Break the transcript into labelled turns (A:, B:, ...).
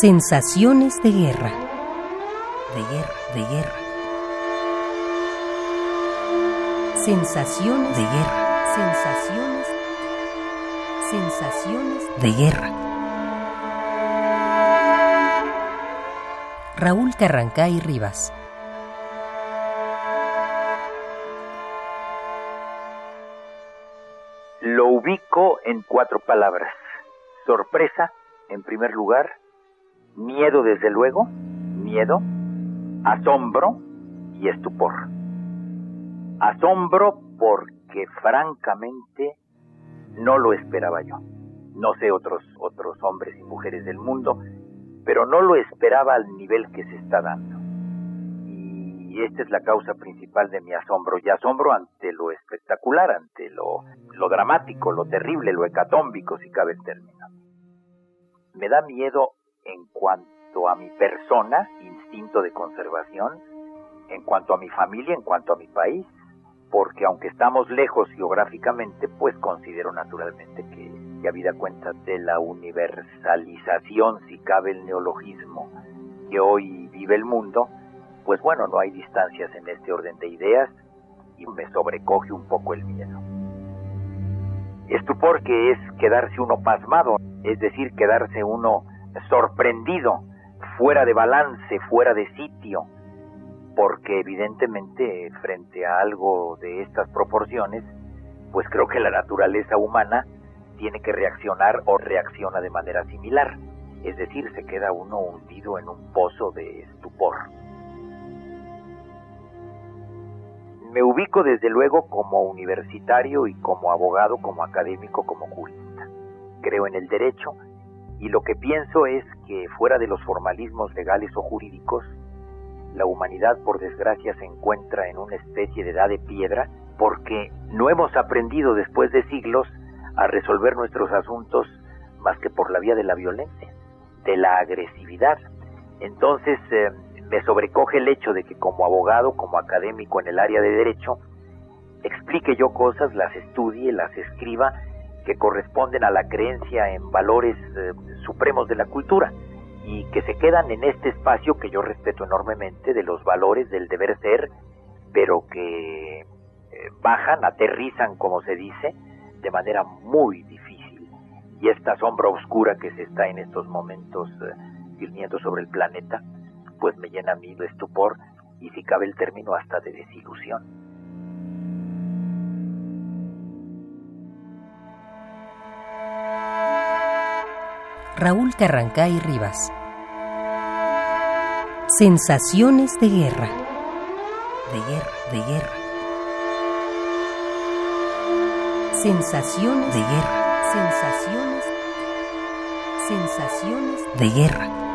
A: Sensaciones de guerra. De guerra, de guerra. Sensaciones de guerra. Sensaciones. Sensaciones de guerra. Raúl Carrancay Rivas.
B: Lo ubico en cuatro palabras. Sorpresa, en primer lugar. Miedo, desde luego. Miedo. Asombro y estupor. Asombro porque francamente no lo esperaba yo. No sé otros otros hombres y mujeres del mundo, pero no lo esperaba al nivel que se está dando. Y esta es la causa principal de mi asombro, y asombro ante lo espectacular, ante lo, lo dramático, lo terrible, lo hecatómbico, si cabe el término. Me da miedo en cuanto a mi persona, instinto de conservación, en cuanto a mi familia, en cuanto a mi país, porque aunque estamos lejos geográficamente, pues considero naturalmente que, ya habida cuenta de la universalización, si cabe el neologismo, que hoy vive el mundo, pues bueno, no hay distancias en este orden de ideas y me sobrecoge un poco el miedo. Estupor que es quedarse uno pasmado, es decir, quedarse uno sorprendido, fuera de balance, fuera de sitio, porque evidentemente frente a algo de estas proporciones, pues creo que la naturaleza humana tiene que reaccionar o reacciona de manera similar, es decir, se queda uno hundido en un pozo de estupor. Me ubico desde luego como universitario y como abogado, como académico, como jurista. Creo en el derecho y lo que pienso es que fuera de los formalismos legales o jurídicos, la humanidad por desgracia se encuentra en una especie de edad de piedra porque no hemos aprendido después de siglos a resolver nuestros asuntos más que por la vía de la violencia, de la agresividad. Entonces eh, me sobrecoge el hecho de que como abogado, como académico en el área de derecho, explique yo cosas, las estudie, las escriba, que corresponden a la creencia en valores eh, supremos de la cultura y que se quedan en este espacio que yo respeto enormemente de los valores del deber ser, pero que eh, bajan, aterrizan, como se dice, de manera muy difícil. Y esta sombra oscura que se está en estos momentos eh, sobre el planeta, pues me llena a mí de estupor y si cabe el término hasta de desilusión.
A: Raúl Carrancay Rivas. Sensaciones de guerra. De guerra, de guerra. Sensaciones de guerra. Sensaciones. Sensaciones de guerra.